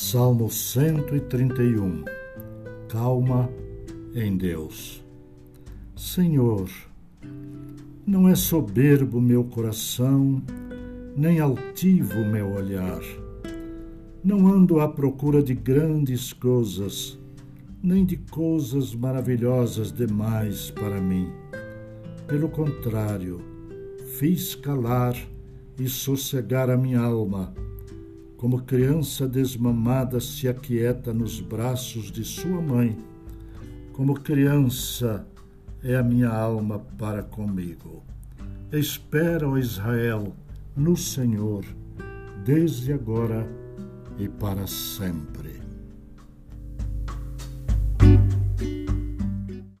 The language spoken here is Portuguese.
Salmo 131 Calma em Deus. Senhor, não é soberbo meu coração, nem altivo meu olhar. Não ando à procura de grandes coisas, nem de coisas maravilhosas demais para mim. Pelo contrário, fiz calar e sossegar a minha alma como criança desmamada se aquieta nos braços de sua mãe, como criança é a minha alma para comigo. Espera, ó Israel, no Senhor, desde agora e para sempre.